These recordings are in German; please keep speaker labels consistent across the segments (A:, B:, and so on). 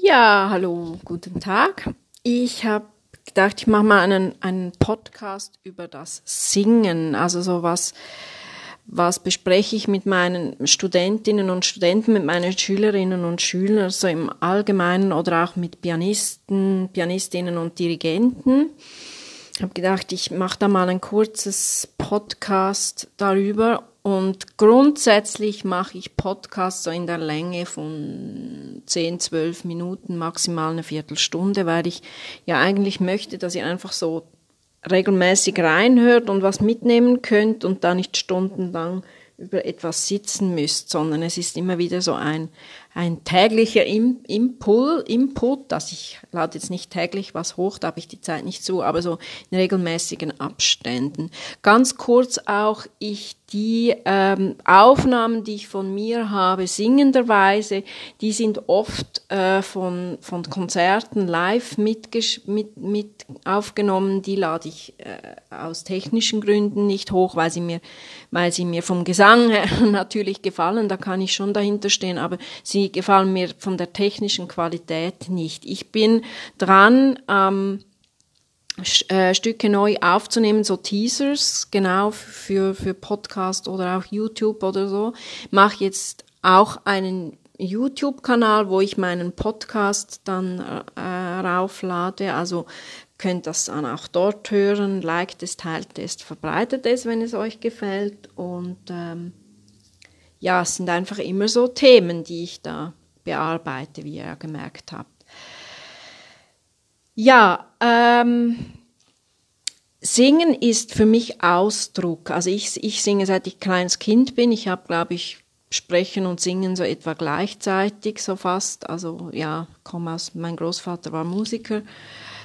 A: Ja, hallo, guten Tag. Ich habe gedacht, ich mache mal einen, einen Podcast über das Singen. Also so was, was bespreche ich mit meinen Studentinnen und Studenten, mit meinen Schülerinnen und Schülern, so im Allgemeinen oder auch mit Pianisten, Pianistinnen und Dirigenten. Ich habe gedacht, ich mache da mal ein kurzes Podcast darüber. Und grundsätzlich mache ich Podcasts so in der Länge von 10, 12 Minuten, maximal eine Viertelstunde, weil ich ja eigentlich möchte, dass ihr einfach so regelmäßig reinhört und was mitnehmen könnt und da nicht stundenlang über etwas sitzen müsst, sondern es ist immer wieder so ein, ein täglicher Impul, Input, dass ich lade jetzt nicht täglich was hoch, da habe ich die Zeit nicht zu, aber so in regelmäßigen Abständen. Ganz kurz auch, ich die ähm, Aufnahmen, die ich von mir habe, singenderweise, die sind oft äh, von, von Konzerten live mit, mit, mit aufgenommen. Die lade ich äh, aus technischen Gründen nicht hoch, weil sie mir, weil sie mir vom Gesang her natürlich gefallen. Da kann ich schon dahinter stehen, aber sie gefallen mir von der technischen Qualität nicht. Ich bin dran, ähm, äh, Stücke neu aufzunehmen, so Teasers, genau für, für Podcast oder auch YouTube oder so. Mache jetzt auch einen YouTube-Kanal, wo ich meinen Podcast dann äh, rauflade. Also könnt das dann auch dort hören. Liked es, teilt es, verbreitet es, wenn es euch gefällt. Und ähm, ja, es sind einfach immer so Themen, die ich da bearbeite, wie ihr gemerkt habt. Ja, ähm, Singen ist für mich Ausdruck. Also ich, ich singe seit ich kleines Kind bin. Ich habe, glaube ich, Sprechen und Singen so etwa gleichzeitig, so fast. Also ja, komme aus, mein Großvater war Musiker.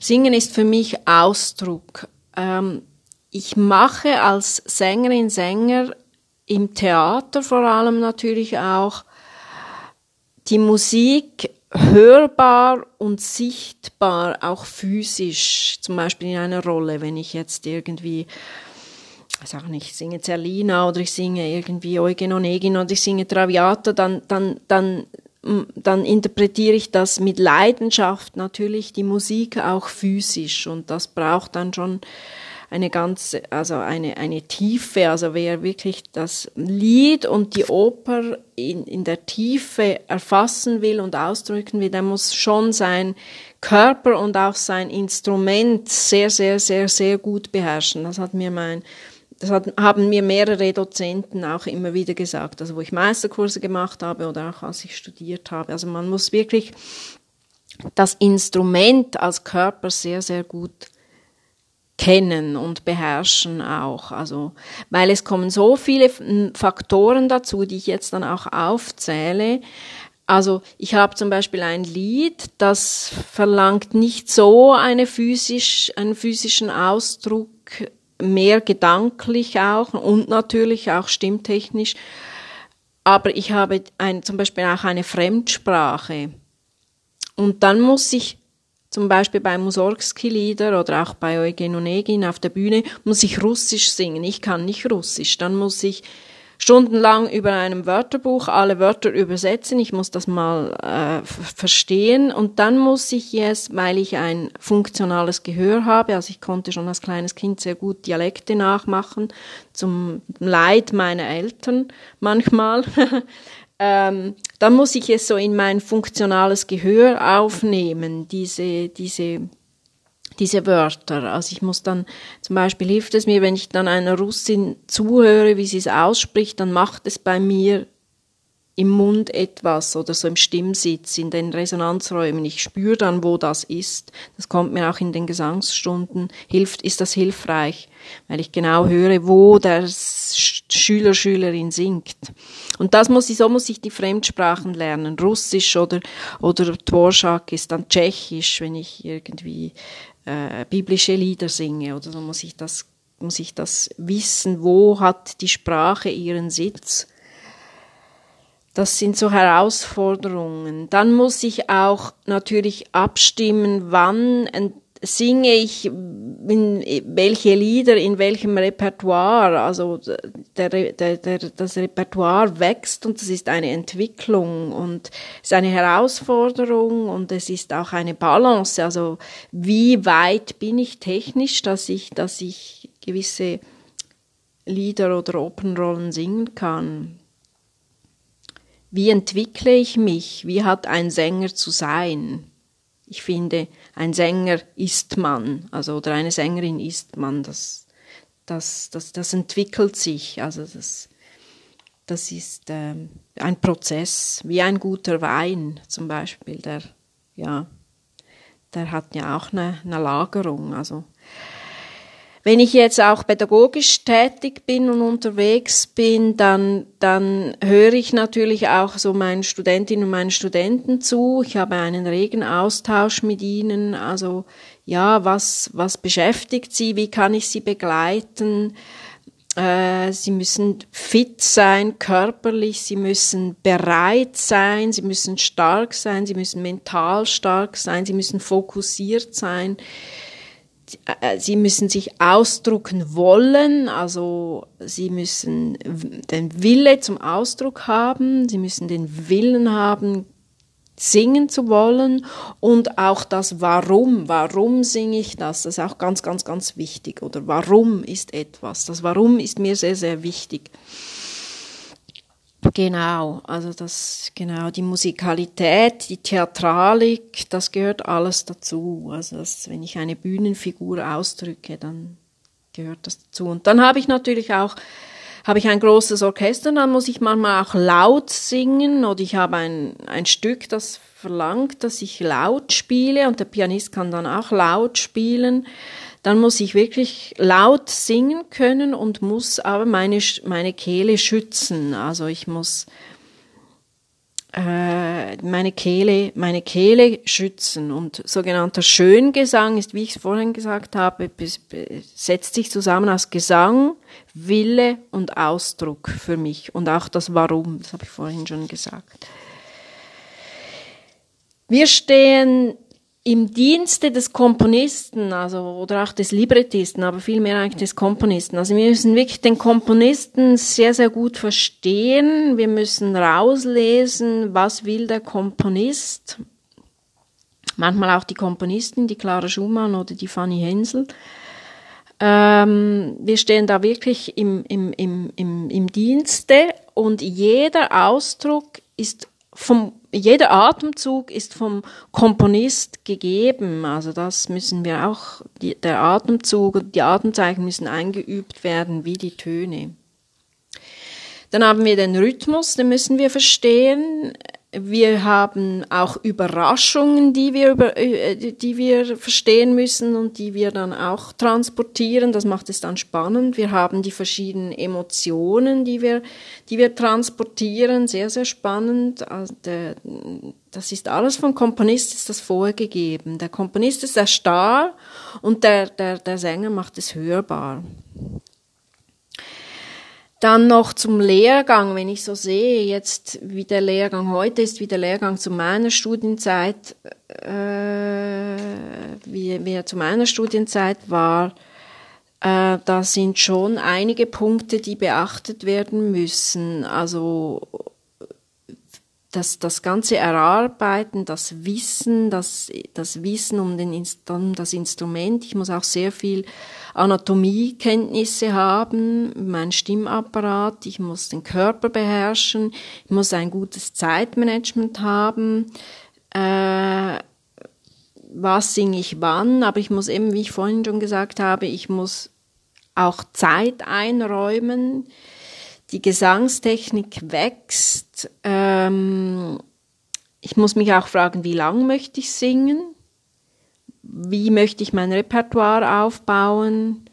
A: Singen ist für mich Ausdruck. Ähm, ich mache als Sängerin, Sänger im Theater vor allem natürlich auch die Musik hörbar und sichtbar, auch physisch, zum Beispiel in einer Rolle, wenn ich jetzt irgendwie, ich sage nicht, ich singe Zerlina oder ich singe irgendwie Eugen Onegin oder ich singe Traviata, dann, dann, dann, dann interpretiere ich das mit Leidenschaft natürlich, die Musik auch physisch und das braucht dann schon eine ganz, also eine, eine Tiefe, also wer wirklich das Lied und die Oper in, in der Tiefe erfassen will und ausdrücken will, der muss schon sein Körper und auch sein Instrument sehr, sehr, sehr, sehr gut beherrschen. Das hat mir mein, das hat, haben mir mehrere Dozenten auch immer wieder gesagt, also wo ich Meisterkurse gemacht habe oder auch als ich studiert habe. Also man muss wirklich das Instrument als Körper sehr, sehr gut kennen und beherrschen auch. Also, weil es kommen so viele Faktoren dazu, die ich jetzt dann auch aufzähle. Also ich habe zum Beispiel ein Lied, das verlangt nicht so eine physisch, einen physischen Ausdruck, mehr gedanklich auch und natürlich auch stimmtechnisch. Aber ich habe ein, zum Beispiel auch eine Fremdsprache. Und dann muss ich zum Beispiel bei Mussorgsky-Lieder oder auch bei Eugen Onegin auf der Bühne, muss ich Russisch singen. Ich kann nicht Russisch. Dann muss ich stundenlang über einem Wörterbuch alle Wörter übersetzen. Ich muss das mal äh, verstehen. Und dann muss ich jetzt, weil ich ein funktionales Gehör habe, also ich konnte schon als kleines Kind sehr gut Dialekte nachmachen, zum Leid meiner Eltern manchmal, ähm, dann muss ich es so in mein funktionales Gehör aufnehmen, diese, diese, diese Wörter. Also ich muss dann, zum Beispiel hilft es mir, wenn ich dann einer Russin zuhöre, wie sie es ausspricht, dann macht es bei mir im Mund etwas oder so im Stimmsitz, in den Resonanzräumen. Ich spüre dann, wo das ist. Das kommt mir auch in den Gesangsstunden. Hilft, ist das hilfreich, weil ich genau höre, wo der Schüler, Schülerin singt. Und das muss ich, so muss ich die Fremdsprachen lernen. Russisch oder, oder Dvorak ist dann Tschechisch, wenn ich irgendwie äh, biblische Lieder singe oder so muss ich das, muss ich das wissen, wo hat die Sprache ihren Sitz das sind so Herausforderungen. Dann muss ich auch natürlich abstimmen, wann singe ich in welche Lieder in welchem Repertoire. Also der, der, der, das Repertoire wächst und das ist eine Entwicklung und es ist eine Herausforderung und es ist auch eine Balance. Also wie weit bin ich technisch, dass ich, dass ich gewisse Lieder oder Opernrollen singen kann. Wie entwickle ich mich? Wie hat ein Sänger zu sein? Ich finde, ein Sänger ist man, also oder eine Sängerin ist man. Das, das, das, das entwickelt sich. Also das, das ist äh, ein Prozess, wie ein guter Wein zum Beispiel. Der, ja, der hat ja auch eine, eine Lagerung. Also wenn ich jetzt auch pädagogisch tätig bin und unterwegs bin, dann, dann höre ich natürlich auch so meinen Studentinnen und meinen Studenten zu. Ich habe einen regen Austausch mit ihnen. Also, ja, was, was beschäftigt sie? Wie kann ich sie begleiten? Äh, sie müssen fit sein, körperlich, sie müssen bereit sein, sie müssen stark sein, sie müssen mental stark sein, sie müssen fokussiert sein. Äh, sie müssen sich ausdrucken wollen, also sie müssen den Wille zum Ausdruck haben, sie müssen den Willen haben, singen zu wollen. Und auch das Warum, warum singe ich das, das ist auch ganz, ganz, ganz wichtig. Oder warum ist etwas, das Warum ist mir sehr, sehr wichtig. Genau, also das, genau, die Musikalität, die Theatralik, das gehört alles dazu. Also das, wenn ich eine Bühnenfigur ausdrücke, dann gehört das dazu. Und dann habe ich natürlich auch, habe ich ein großes Orchester, dann muss ich manchmal auch laut singen oder ich habe ein, ein Stück, das verlangt, dass ich laut spiele und der Pianist kann dann auch laut spielen dann muss ich wirklich laut singen können und muss aber meine, meine Kehle schützen. Also ich muss äh, meine Kehle, meine Kehle schützen. Und sogenannter Schöngesang ist, wie ich es vorhin gesagt habe, setzt sich zusammen aus Gesang, Wille und Ausdruck für mich und auch das Warum, das habe ich vorhin schon gesagt. Wir stehen im Dienste des Komponisten, also oder auch des Librettisten, aber vielmehr eigentlich des Komponisten. Also wir müssen wirklich den Komponisten sehr, sehr gut verstehen. Wir müssen rauslesen, was will der Komponist. Manchmal auch die Komponistin, die Clara Schumann oder die Fanny Hensel. Ähm, wir stehen da wirklich im, im, im, im, im Dienste und jeder Ausdruck ist vom jeder Atemzug ist vom Komponist gegeben. Also das müssen wir auch, die, der Atemzug und die Atemzeichen müssen eingeübt werden wie die Töne. Dann haben wir den Rhythmus, den müssen wir verstehen. Wir haben auch Überraschungen, die wir, über, äh, die wir verstehen müssen und die wir dann auch transportieren. Das macht es dann spannend. Wir haben die verschiedenen Emotionen, die wir, die wir transportieren. Sehr, sehr spannend. Also das ist alles vom Komponist ist das vorgegeben. Der Komponist ist der Star und der, der, der Sänger macht es hörbar. Dann noch zum Lehrgang, wenn ich so sehe, jetzt wie der Lehrgang heute ist, wie der Lehrgang zu meiner Studienzeit, äh, wie, wie er zu meiner Studienzeit war, äh, da sind schon einige Punkte, die beachtet werden müssen. Also das, das ganze Erarbeiten, das Wissen, das, das Wissen um, den, um das Instrument. Ich muss auch sehr viel Anatomiekenntnisse haben, mein Stimmapparat. Ich muss den Körper beherrschen. Ich muss ein gutes Zeitmanagement haben. Äh, was singe ich wann? Aber ich muss eben, wie ich vorhin schon gesagt habe, ich muss auch Zeit einräumen die Gesangstechnik wächst. Ähm, ich muss mich auch fragen, wie lang möchte ich singen? Wie möchte ich mein Repertoire aufbauen?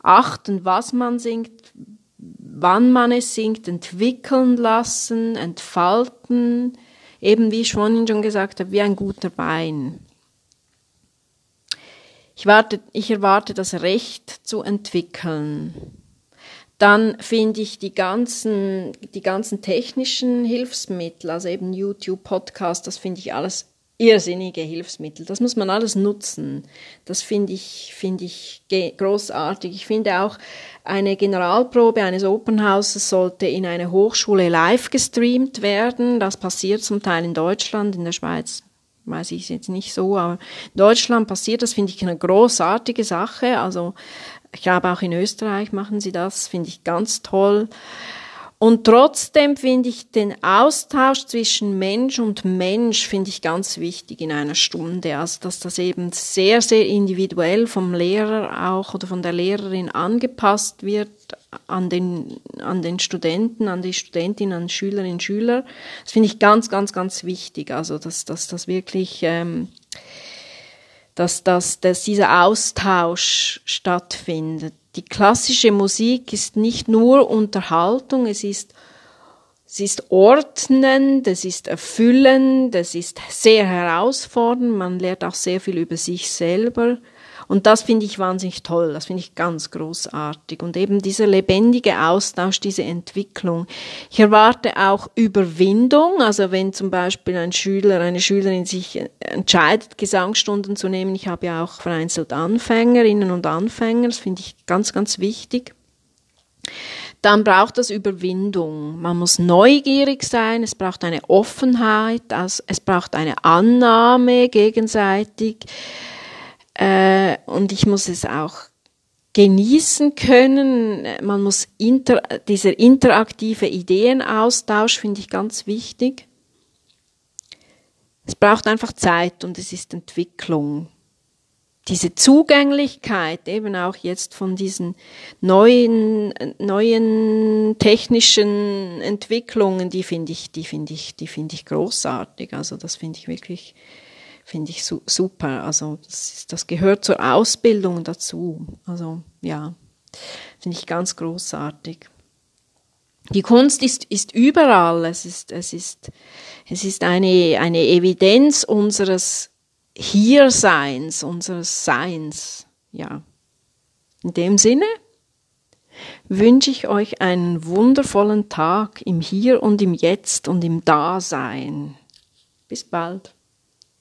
A: Achten, was man singt, wann man es singt, entwickeln lassen, entfalten. Eben wie ich vorhin schon gesagt habe, wie ein guter Wein. Ich, warte, ich erwarte das Recht zu entwickeln. Dann finde ich die ganzen, die ganzen technischen Hilfsmittel, also eben YouTube, Podcast, das finde ich alles irrsinnige Hilfsmittel. Das muss man alles nutzen. Das finde ich, finde ich großartig. Ich finde auch, eine Generalprobe eines Open Houses sollte in einer Hochschule live gestreamt werden. Das passiert zum Teil in Deutschland, in der Schweiz weiß ich jetzt nicht so, aber in Deutschland passiert das, finde ich eine großartige Sache. Also ich glaube auch in Österreich machen sie das, finde ich ganz toll. Und trotzdem finde ich den Austausch zwischen Mensch und Mensch finde ich ganz wichtig in einer Stunde. Also dass das eben sehr, sehr individuell vom Lehrer auch oder von der Lehrerin angepasst wird an den, an den Studenten, an die Studentinnen, an Schülerinnen und Schüler. Das finde ich ganz, ganz, ganz wichtig. Also dass, dass das wirklich ähm, dass, dass, dass dieser Austausch stattfindet. Die klassische Musik ist nicht nur Unterhaltung, es ist, es ist ordnend, es ist erfüllend, es ist sehr herausfordernd, man lernt auch sehr viel über sich selber. Und das finde ich wahnsinnig toll, das finde ich ganz großartig. Und eben dieser lebendige Austausch, diese Entwicklung. Ich erwarte auch Überwindung, also wenn zum Beispiel ein Schüler, eine Schülerin sich entscheidet, Gesangsstunden zu nehmen. Ich habe ja auch vereinzelt Anfängerinnen und Anfänger, das finde ich ganz, ganz wichtig dann braucht das Überwindung. Man muss neugierig sein, es braucht eine Offenheit, es braucht eine Annahme gegenseitig. Äh, und ich muss es auch genießen können. Man muss inter, dieser interaktive Ideenaustausch finde ich ganz wichtig. Es braucht einfach Zeit und es ist Entwicklung. Diese Zugänglichkeit eben auch jetzt von diesen neuen, neuen technischen Entwicklungen, die finde ich, die finde ich, die finde ich großartig. Also das finde ich wirklich finde ich su super. Also das, ist, das gehört zur Ausbildung dazu. Also ja, finde ich ganz großartig. Die Kunst ist, ist überall. Es ist, es ist, es ist eine, eine Evidenz unseres Hierseins, unseres Seins. Ja. In dem Sinne wünsche ich euch einen wundervollen Tag im Hier und im Jetzt und im Dasein. Bis bald.